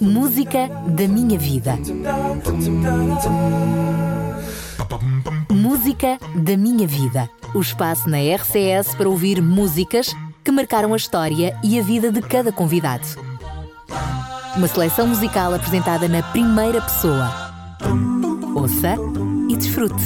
Música da minha vida. Música da minha vida. O espaço na RCS para ouvir músicas que marcaram a história e a vida de cada convidado. Uma seleção musical apresentada na primeira pessoa. Ouça e desfrute.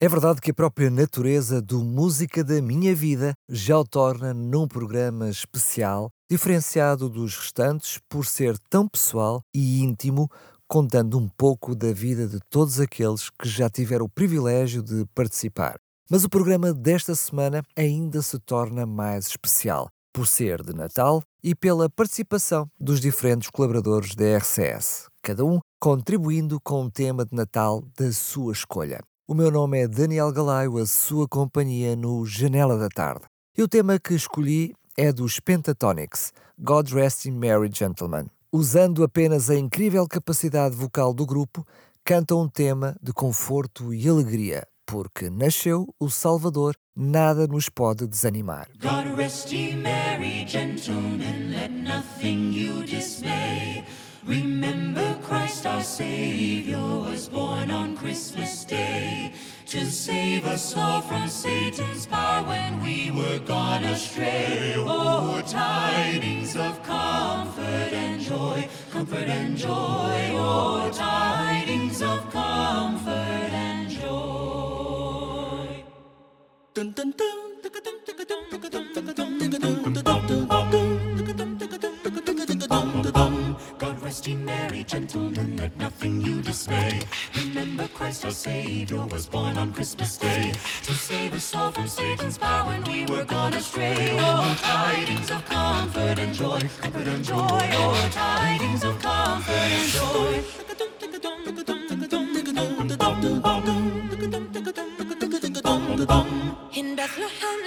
É verdade que a própria natureza do Música da Minha Vida já o torna num programa especial, diferenciado dos restantes por ser tão pessoal e íntimo, contando um pouco da vida de todos aqueles que já tiveram o privilégio de participar. Mas o programa desta semana ainda se torna mais especial, por ser de Natal e pela participação dos diferentes colaboradores da RCS, cada um contribuindo com um tema de Natal da sua escolha. O meu nome é Daniel Galaio, a sua companhia no Janela da Tarde. E o tema que escolhi é dos Pentatonics, God Rest in Merry Gentlemen. Usando apenas a incrível capacidade vocal do grupo, cantam um tema de conforto e alegria, porque nasceu o Salvador, nada nos pode desanimar. God rest ye merry gentlemen, let nothing you dismay. Remember Christ our Savior was born on Christmas Day to save us all from Satan's power when we were gone astray. Oh, tidings of comfort and joy, comfort and joy. Oh, tidings of comfort and joy. Dun, dun, dun, ye merry gentlemen, let nothing you dismay. Remember Christ our Savior was born on Christmas Day to save us all from Satan's power when we were gone astray. Oh, tidings of comfort and joy, comfort and joy. Oh, tidings of comfort and joy. In Bethlehem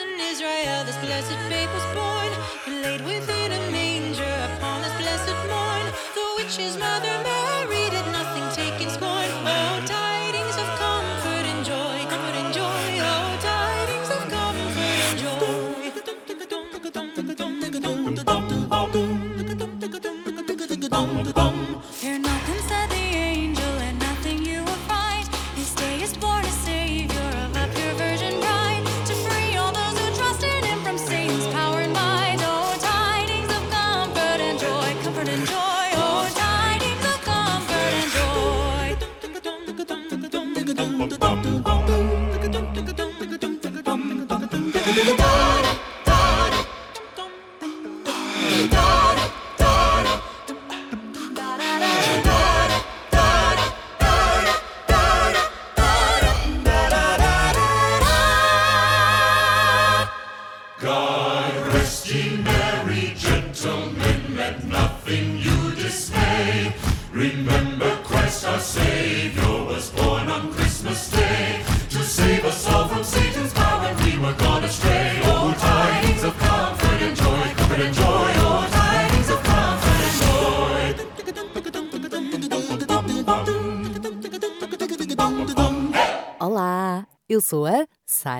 comfort and joy. Oh, dining the comfort and joy.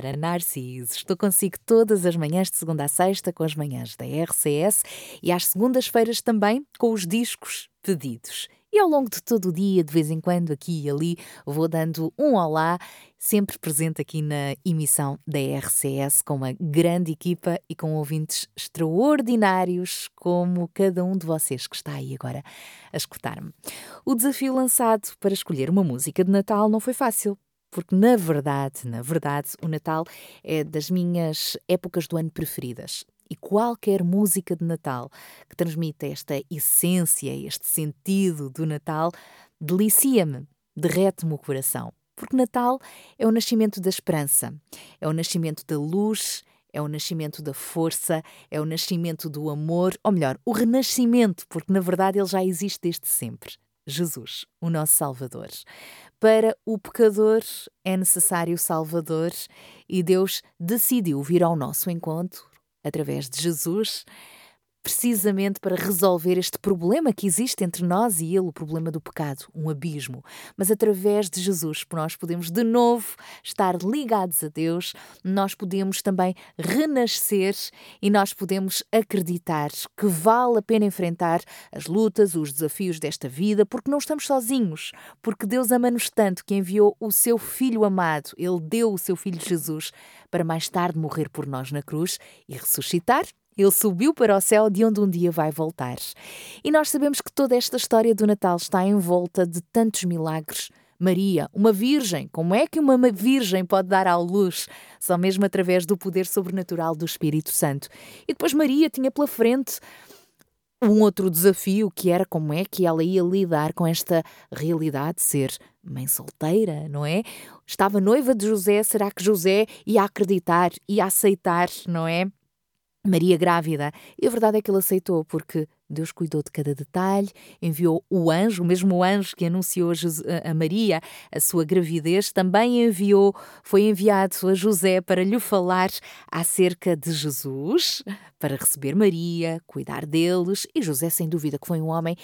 Sara Narciso. Estou consigo todas as manhãs de segunda a sexta com as manhãs da RCS e às segundas-feiras também com os discos pedidos. E ao longo de todo o dia, de vez em quando, aqui e ali, vou dando um olá, sempre presente aqui na emissão da RCS, com uma grande equipa e com ouvintes extraordinários, como cada um de vocês que está aí agora a escutar-me. O desafio lançado para escolher uma música de Natal não foi fácil, porque na verdade, na verdade, o Natal é das minhas épocas do ano preferidas. E qualquer música de Natal que transmita esta essência, este sentido do Natal, delicia-me, derrete-me o coração. Porque Natal é o nascimento da esperança, é o nascimento da luz, é o nascimento da força, é o nascimento do amor, ou melhor, o renascimento, porque na verdade ele já existe desde sempre. Jesus, o nosso Salvador. Para o pecador é necessário Salvador e Deus decidiu vir ao nosso encontro através de Jesus precisamente para resolver este problema que existe entre nós e Ele, o problema do pecado, um abismo. Mas através de Jesus, nós podemos de novo estar ligados a Deus, nós podemos também renascer e nós podemos acreditar que vale a pena enfrentar as lutas, os desafios desta vida, porque não estamos sozinhos, porque Deus ama-nos tanto que enviou o seu Filho amado, Ele deu o seu Filho Jesus para mais tarde morrer por nós na cruz e ressuscitar ele subiu para o céu de onde um dia vai voltar. E nós sabemos que toda esta história do Natal está em volta de tantos milagres. Maria, uma virgem, como é que uma virgem pode dar à luz? Só mesmo através do poder sobrenatural do Espírito Santo. E depois Maria tinha pela frente um outro desafio que era como é que ela ia lidar com esta realidade de ser mãe solteira, não é? Estava noiva de José, será que José ia acreditar, ia aceitar, não é? Maria grávida. E a verdade é que ele aceitou, porque Deus cuidou de cada detalhe, enviou o anjo, o mesmo anjo que anunciou a, Maria a sua gravidez, também enviou, foi enviado a José para lhe falar acerca de Jesus, para receber Maria, cuidar deles, e José, sem dúvida, que foi um homem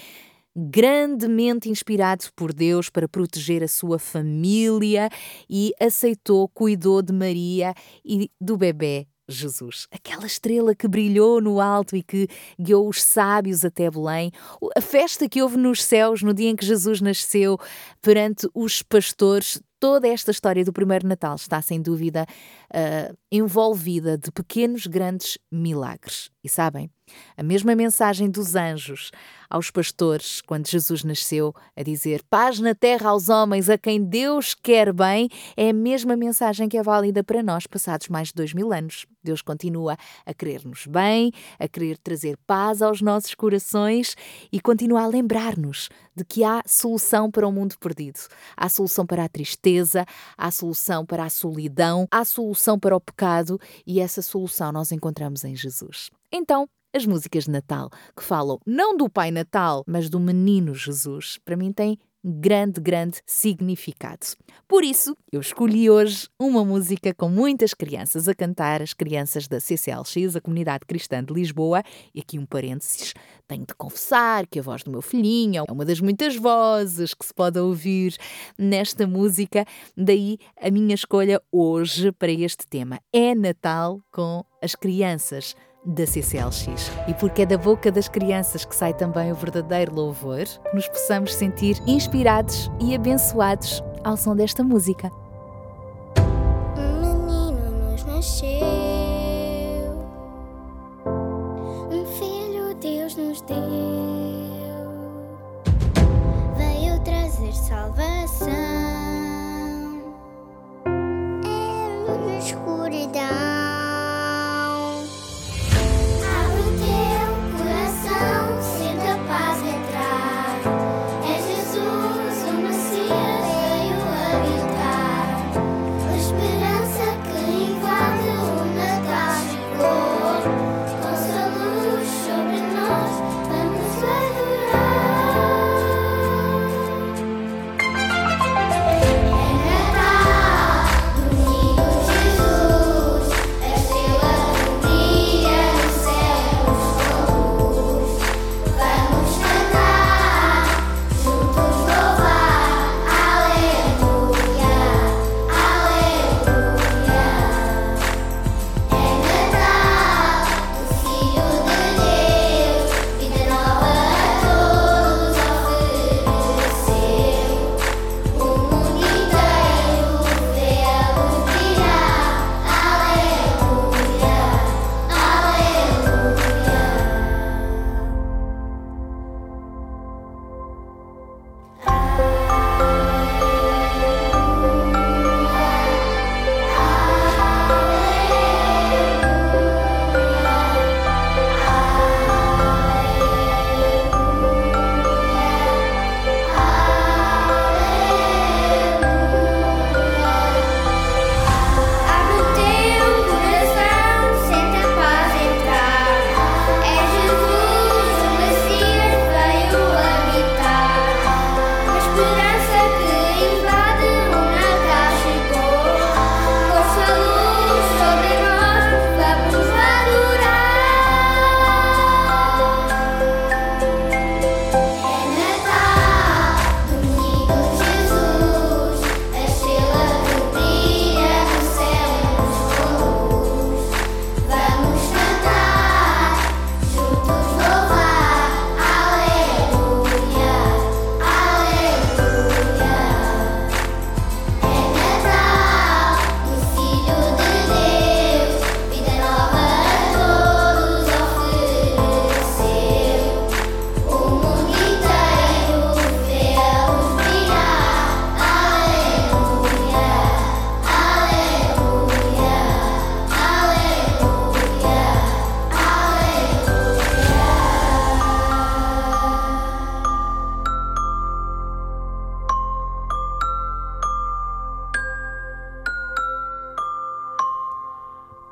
grandemente inspirado por Deus para proteger a sua família e aceitou, cuidou de Maria e do bebê Jesus, aquela estrela que brilhou no alto e que guiou os sábios até Belém, a festa que houve nos céus no dia em que Jesus nasceu perante os pastores, toda esta história do primeiro Natal está sem dúvida uh, envolvida de pequenos, grandes milagres. E sabem, a mesma mensagem dos anjos aos pastores quando Jesus nasceu, a dizer paz na terra aos homens a quem Deus quer bem, é a mesma mensagem que é válida para nós passados mais de dois mil anos. Deus continua a querer-nos bem, a querer trazer paz aos nossos corações e continua a lembrar-nos de que há solução para o mundo perdido. Há solução para a tristeza, há solução para a solidão, há solução para o pecado e essa solução nós encontramos em Jesus. Então, as músicas de Natal, que falam não do Pai Natal, mas do Menino Jesus, para mim têm grande, grande significado. Por isso, eu escolhi hoje uma música com muitas crianças a cantar, as crianças da CCLX, a Comunidade Cristã de Lisboa, e aqui um parênteses, tenho de confessar que a voz do meu filhinho é uma das muitas vozes que se pode ouvir nesta música, daí a minha escolha hoje para este tema. É Natal com as crianças da CCLX. E porque é da boca das crianças que sai também o verdadeiro louvor, que nos possamos sentir inspirados e abençoados ao som desta música. Um menino nos nasceu,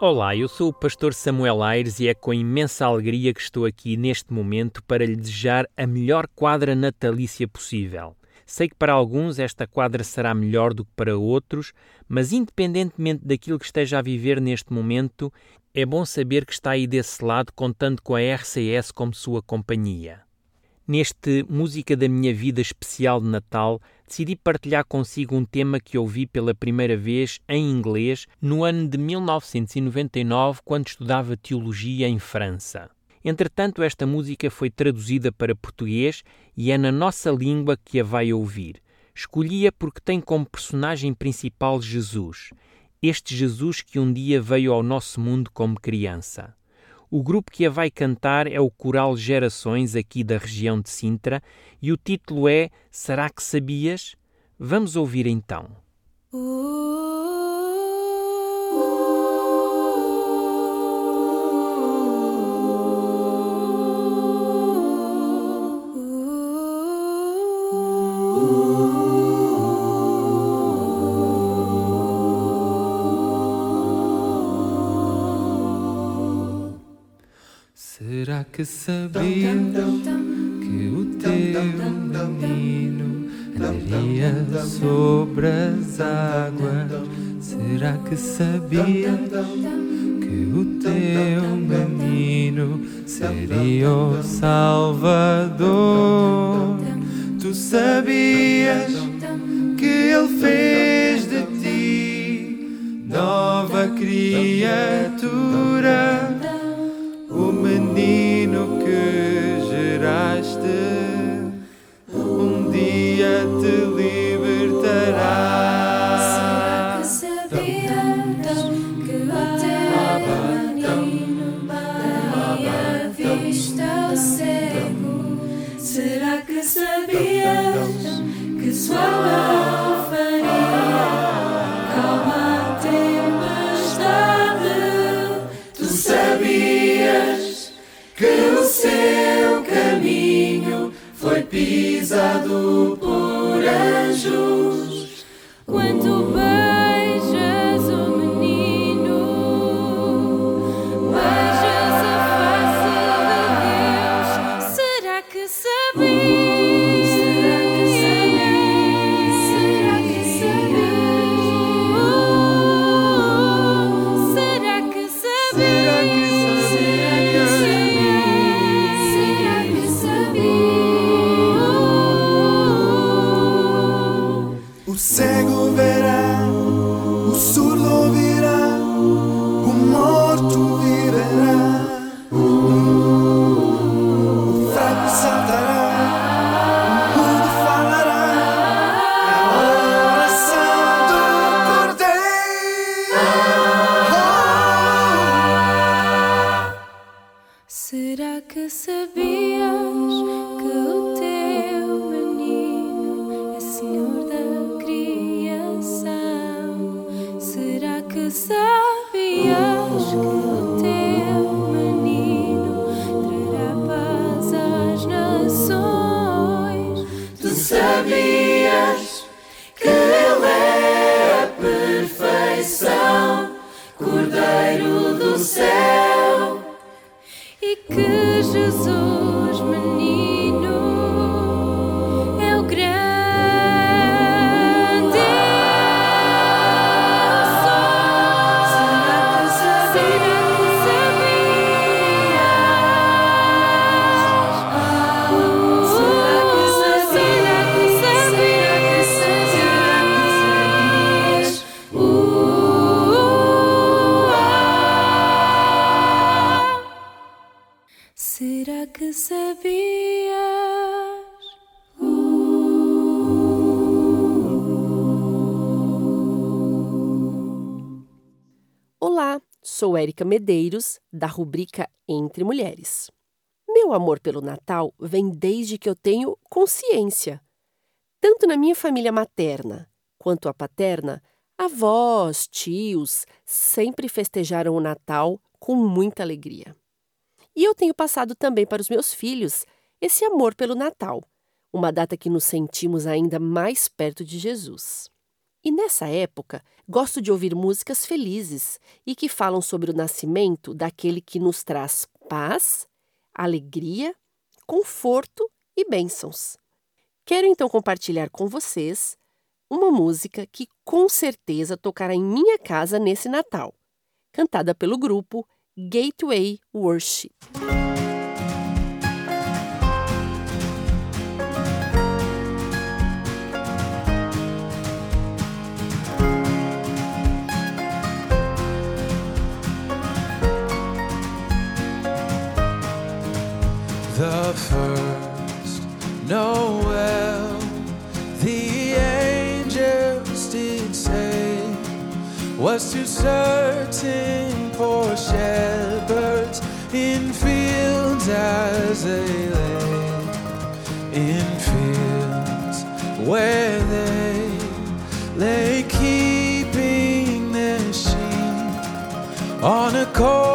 Olá, eu sou o pastor Samuel Aires e é com imensa alegria que estou aqui neste momento para lhe desejar a melhor quadra natalícia possível. Sei que para alguns esta quadra será melhor do que para outros, mas independentemente daquilo que esteja a viver neste momento, é bom saber que está aí desse lado contando com a RCS como sua companhia. Neste Música da Minha Vida especial de Natal, decidi partilhar consigo um tema que ouvi pela primeira vez em inglês no ano de 1999, quando estudava teologia em França. Entretanto, esta música foi traduzida para português e é na nossa língua que a vai ouvir. Escolhi-a porque tem como personagem principal Jesus, este Jesus que um dia veio ao nosso mundo como criança. O grupo que a vai cantar é o Coral Gerações, aqui da região de Sintra, e o título é Será que Sabias? Vamos ouvir então. Será que sabia que o teu menino andaria sobre as águas? Será que sabia que o teu menino seria o Salvador? Tu sabias que ele fez de ti nova criatura? Olá, sou Érica Medeiros, da rubrica Entre Mulheres. Meu amor pelo Natal vem desde que eu tenho consciência. Tanto na minha família materna quanto a paterna, avós, tios sempre festejaram o Natal com muita alegria. E eu tenho passado também para os meus filhos esse amor pelo Natal, uma data que nos sentimos ainda mais perto de Jesus. E nessa época, gosto de ouvir músicas felizes e que falam sobre o nascimento daquele que nos traz paz, alegria, conforto e bênçãos. Quero então compartilhar com vocês uma música que com certeza tocará em minha casa nesse Natal, cantada pelo grupo Gateway Worship. First. Noel, the angels did say, was to certain poor shepherds in fields as they lay, in fields where they lay keeping their sheep on a cold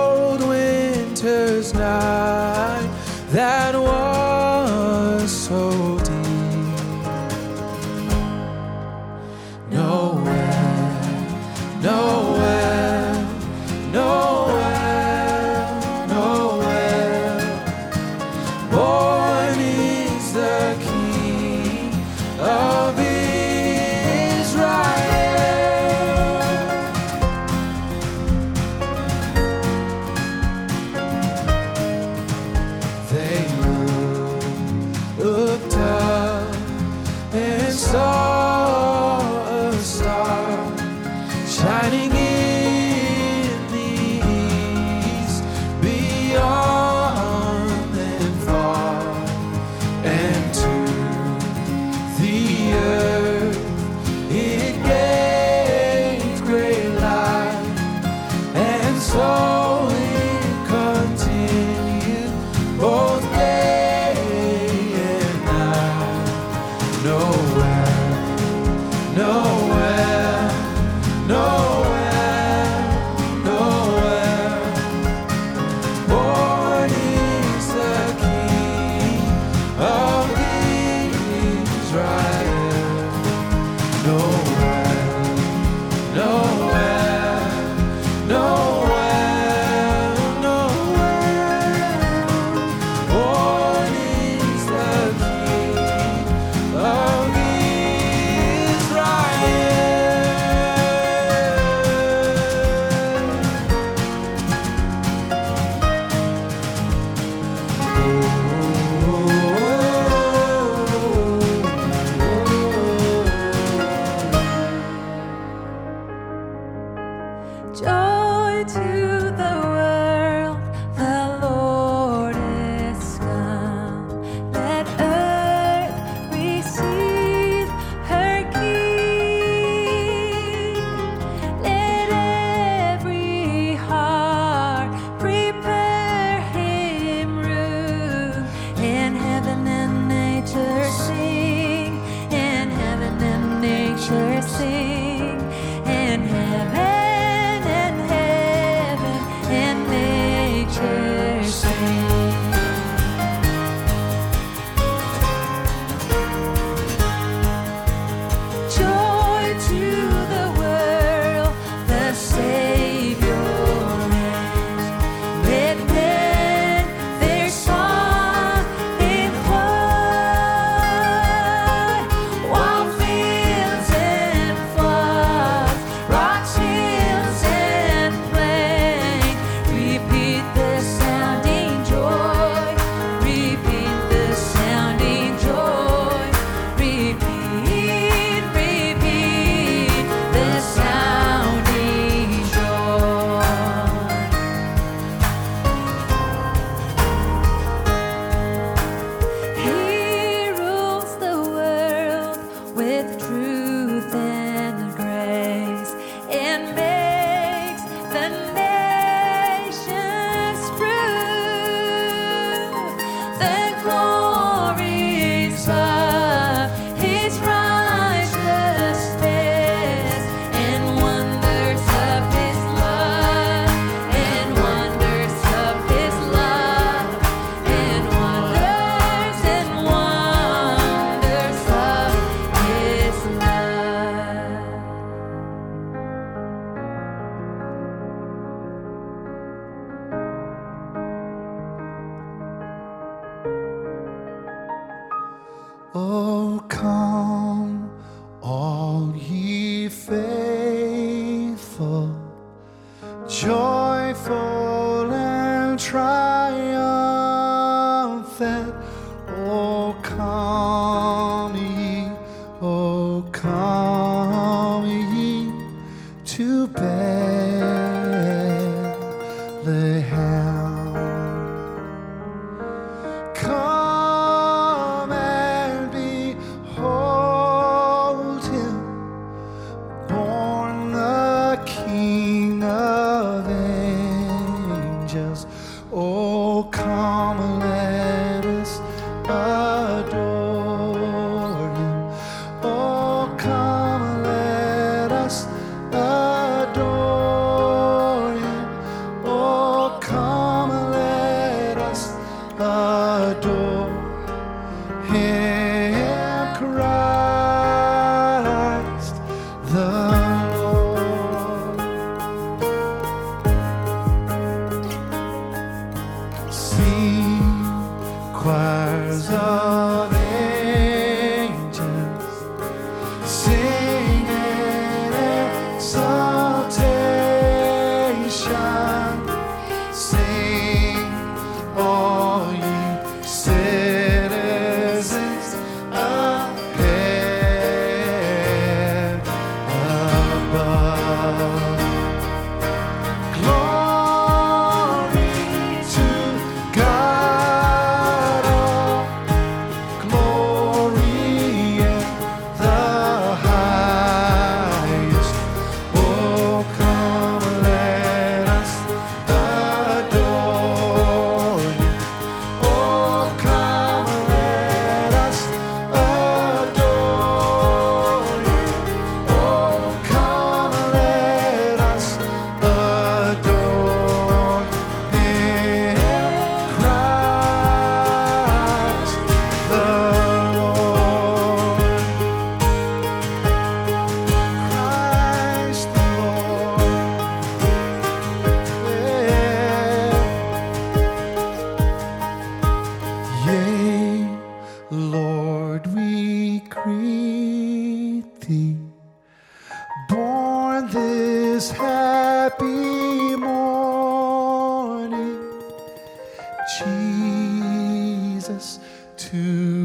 happy morning, Jesus, to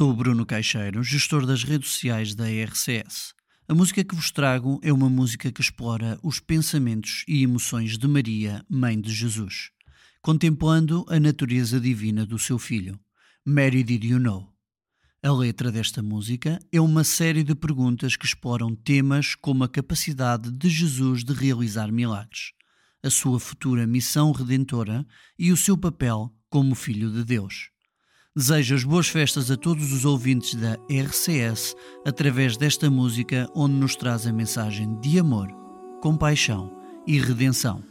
Sou Bruno Caixeiro, gestor das redes sociais da RCS. A música que vos trago é uma música que explora os pensamentos e emoções de Maria, mãe de Jesus, contemplando a natureza divina do seu filho. Mary Did You Know? A letra desta música é uma série de perguntas que exploram temas como a capacidade de Jesus de realizar milagres, a sua futura missão redentora e o seu papel como filho de Deus desejo as boas festas a todos os ouvintes da RCS através desta música onde nos traz a mensagem de amor, compaixão e redenção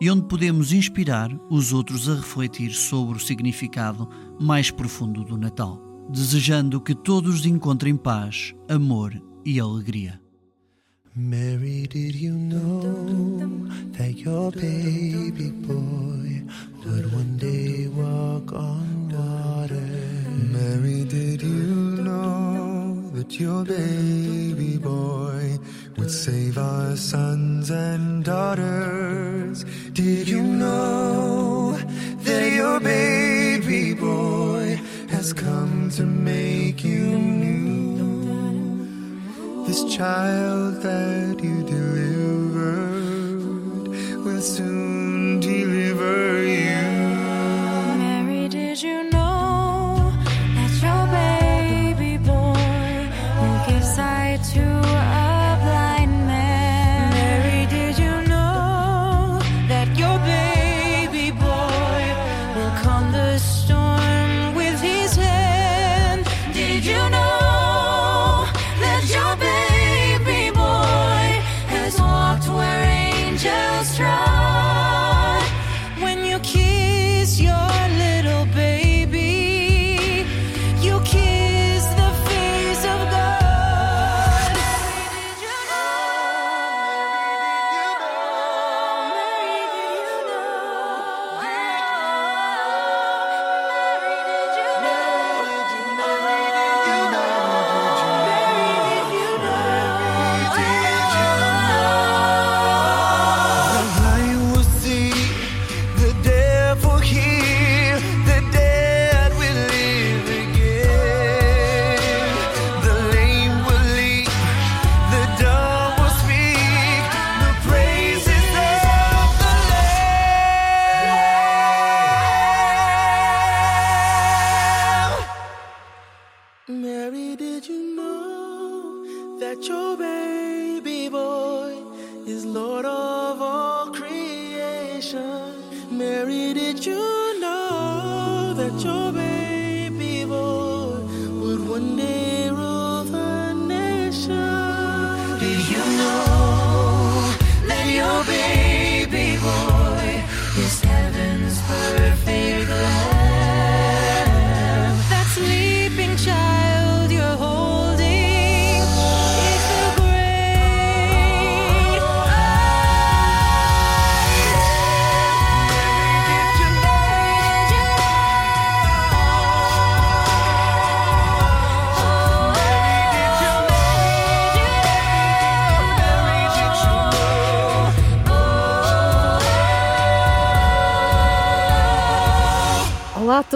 e onde podemos inspirar os outros a refletir sobre o significado mais profundo do Natal, desejando que todos encontrem paz, amor e alegria. Mary, did you know that your baby boy would one day walk on water? Mary, did you know that your baby boy would save our sons and daughters? Did you know that your baby boy has come to make you new? Child that you delivered will soon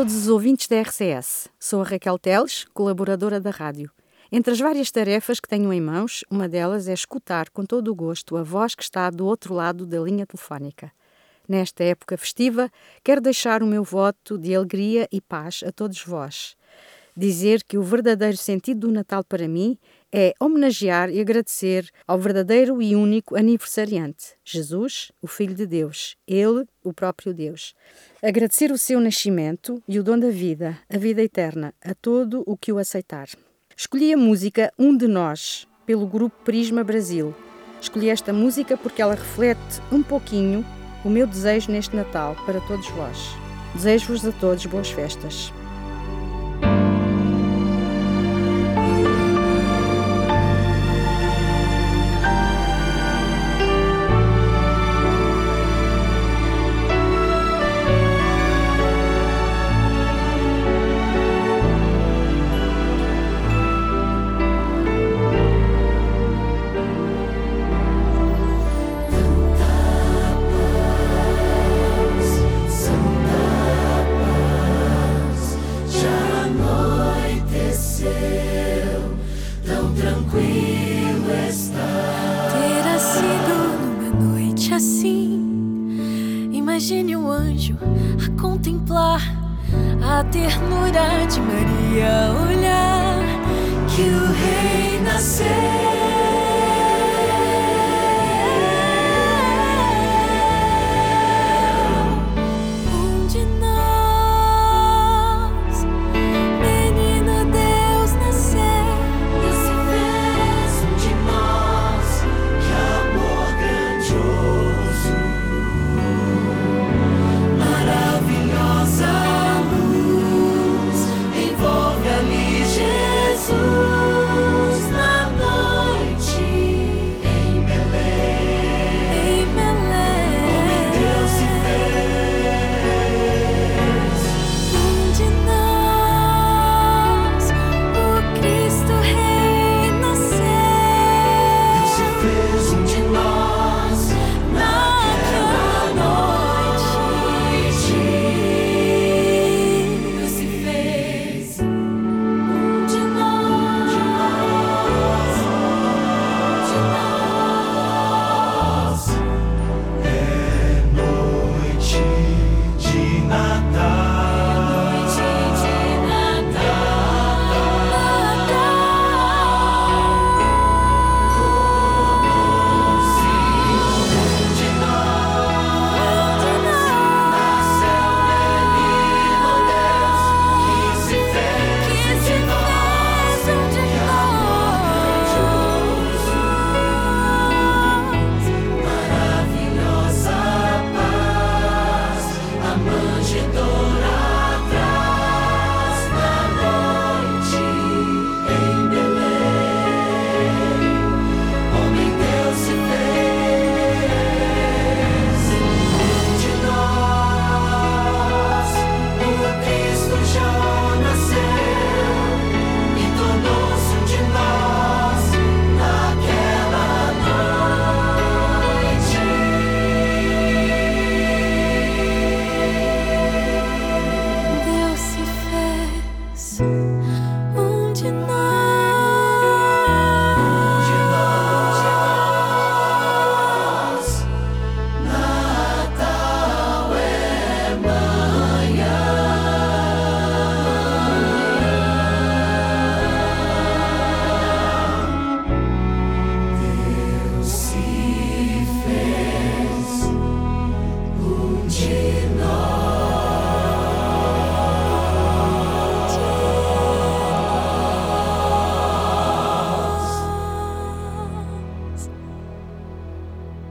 todos os ouvintes da RCS. Sou a Raquel Teles, colaboradora da rádio. Entre as várias tarefas que tenho em mãos, uma delas é escutar com todo o gosto a voz que está do outro lado da linha telefónica. Nesta época festiva, quero deixar o meu voto de alegria e paz a todos vós. Dizer que o verdadeiro sentido do Natal para mim é homenagear e agradecer ao verdadeiro e único aniversariante, Jesus, o Filho de Deus, Ele, o próprio Deus. Agradecer o seu nascimento e o dom da vida, a vida eterna, a todo o que o aceitar. Escolhi a música Um de Nós, pelo grupo Prisma Brasil. Escolhi esta música porque ela reflete um pouquinho o meu desejo neste Natal para todos vós. Desejo-vos a todos boas festas. A ternura de Maria, olhar que o rei nasceu.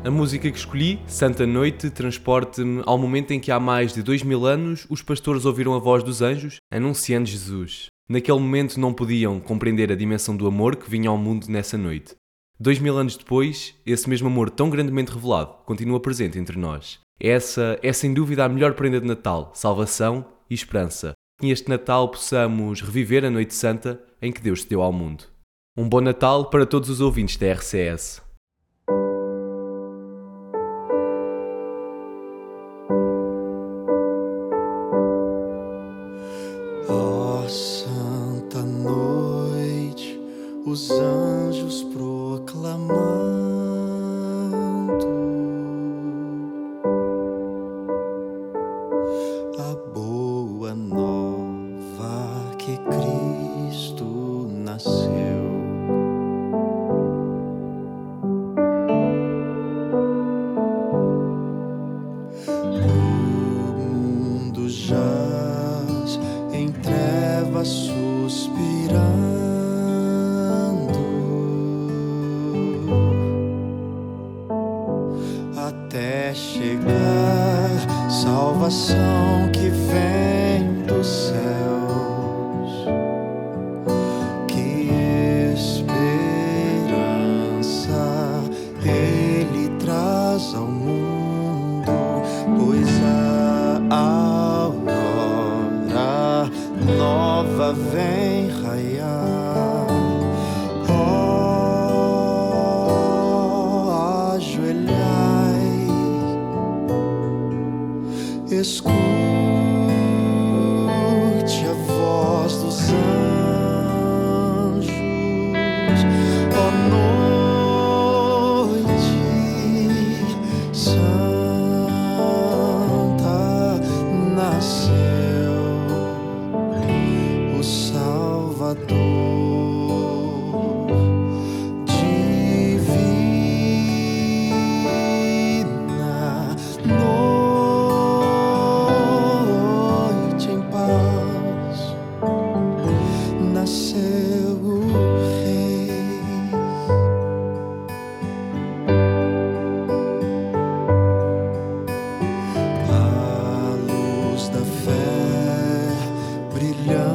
A música que escolhi, Santa Noite, transporta-me ao momento em que há mais de dois mil anos os pastores ouviram a voz dos anjos anunciando Jesus. Naquele momento não podiam compreender a dimensão do amor que vinha ao mundo nessa noite. Dois mil anos depois, esse mesmo amor tão grandemente revelado continua presente entre nós. Essa é sem dúvida a melhor prenda de Natal, salvação e esperança. Que neste Natal possamos reviver a Noite Santa em que Deus se deu ao mundo. Um bom Natal para todos os ouvintes da RCS. Até chegar salvação que vem dos céus. brilhar.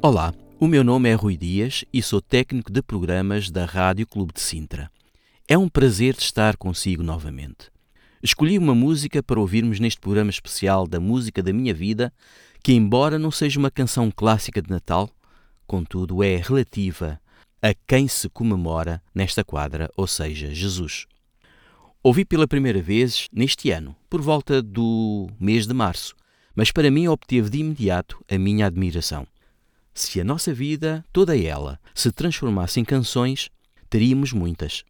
Olá, o meu nome é Rui Dias e sou técnico de programas da Rádio Clube de Sintra. É um prazer estar consigo novamente. Escolhi uma música para ouvirmos neste programa especial da música da minha vida, que, embora não seja uma canção clássica de Natal, contudo é relativa a quem se comemora nesta quadra, ou seja, Jesus. Ouvi pela primeira vez neste ano, por volta do mês de março, mas para mim obteve de imediato a minha admiração. Se a nossa vida, toda ela, se transformasse em canções, teríamos muitas.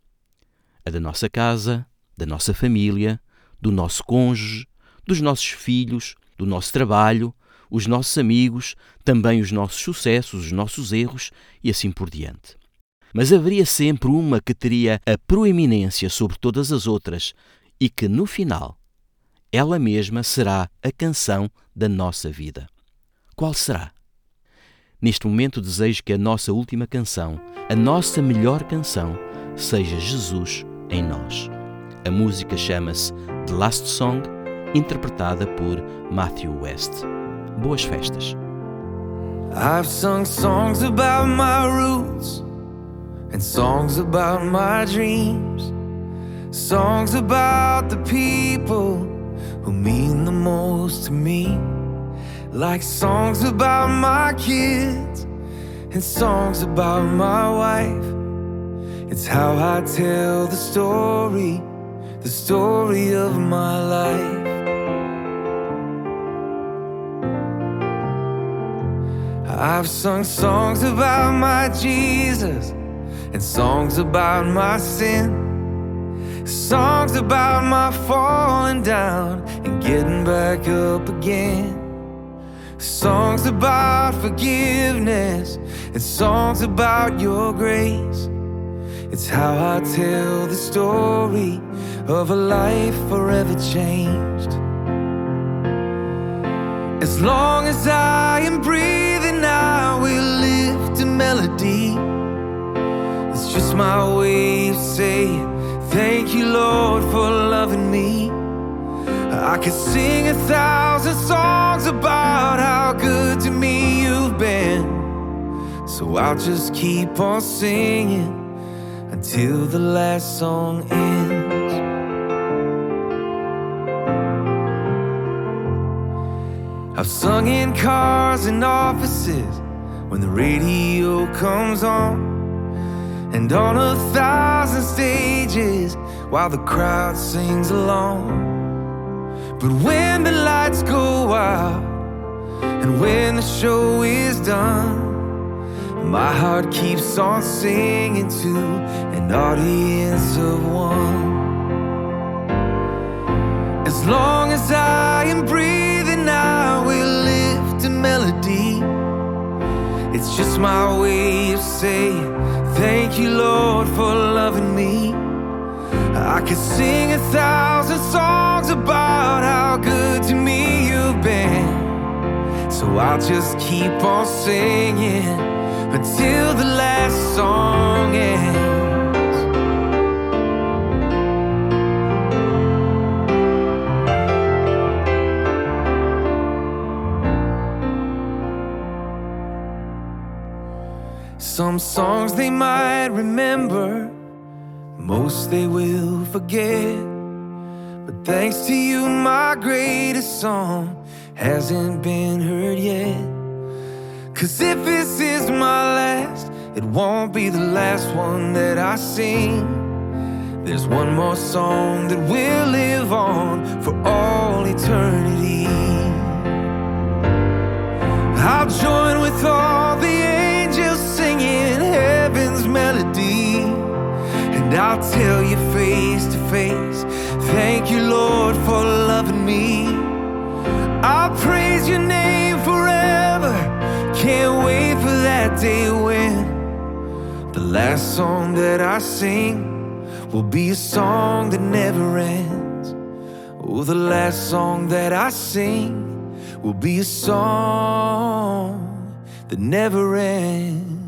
A da nossa casa, da nossa família, do nosso cônjuge, dos nossos filhos, do nosso trabalho, os nossos amigos, também os nossos sucessos, os nossos erros e assim por diante. Mas haveria sempre uma que teria a proeminência sobre todas as outras e que, no final, ela mesma será a canção da nossa vida. Qual será? Neste momento desejo que a nossa última canção, a nossa melhor canção, seja Jesus em nós. A música chama-se The Last Song, interpretada por Matthew West. Boas festas. I've sung songs about my roots and songs about my dreams, songs about the people who mean the most to me, like songs about my kids and songs about my wife. It's how I tell the story, the story of my life. I've sung songs about my Jesus and songs about my sin. Songs about my falling down and getting back up again. Songs about forgiveness and songs about your grace. It's how I tell the story of a life forever changed. As long as I am breathing, I will lift a melody. It's just my way of saying, Thank you, Lord, for loving me. I could sing a thousand songs about how good to me you've been. So I'll just keep on singing until the last song ends. I've sung in cars and offices when the radio comes on, and on a thousand stages while the crowd sings along. But when the lights go out and when the show is done, my heart keeps on singing to an audience of one. As long as I am breathing, I will lift a melody. It's just my way of saying, Thank you, Lord, for loving me. I could sing a thousand songs about how good to me you've been. So I'll just keep on singing until the last song ends. Some songs they might remember, most they will forget. But thanks to you, my greatest song hasn't been heard yet. Cause if this is my last, it won't be the last one that I sing. There's one more song that will live on for all eternity. I'll join with all Tell you face to face, thank you, Lord, for loving me. I'll praise your name forever. Can't wait for that day when the last song that I sing will be a song that never ends. Oh, the last song that I sing will be a song that never ends.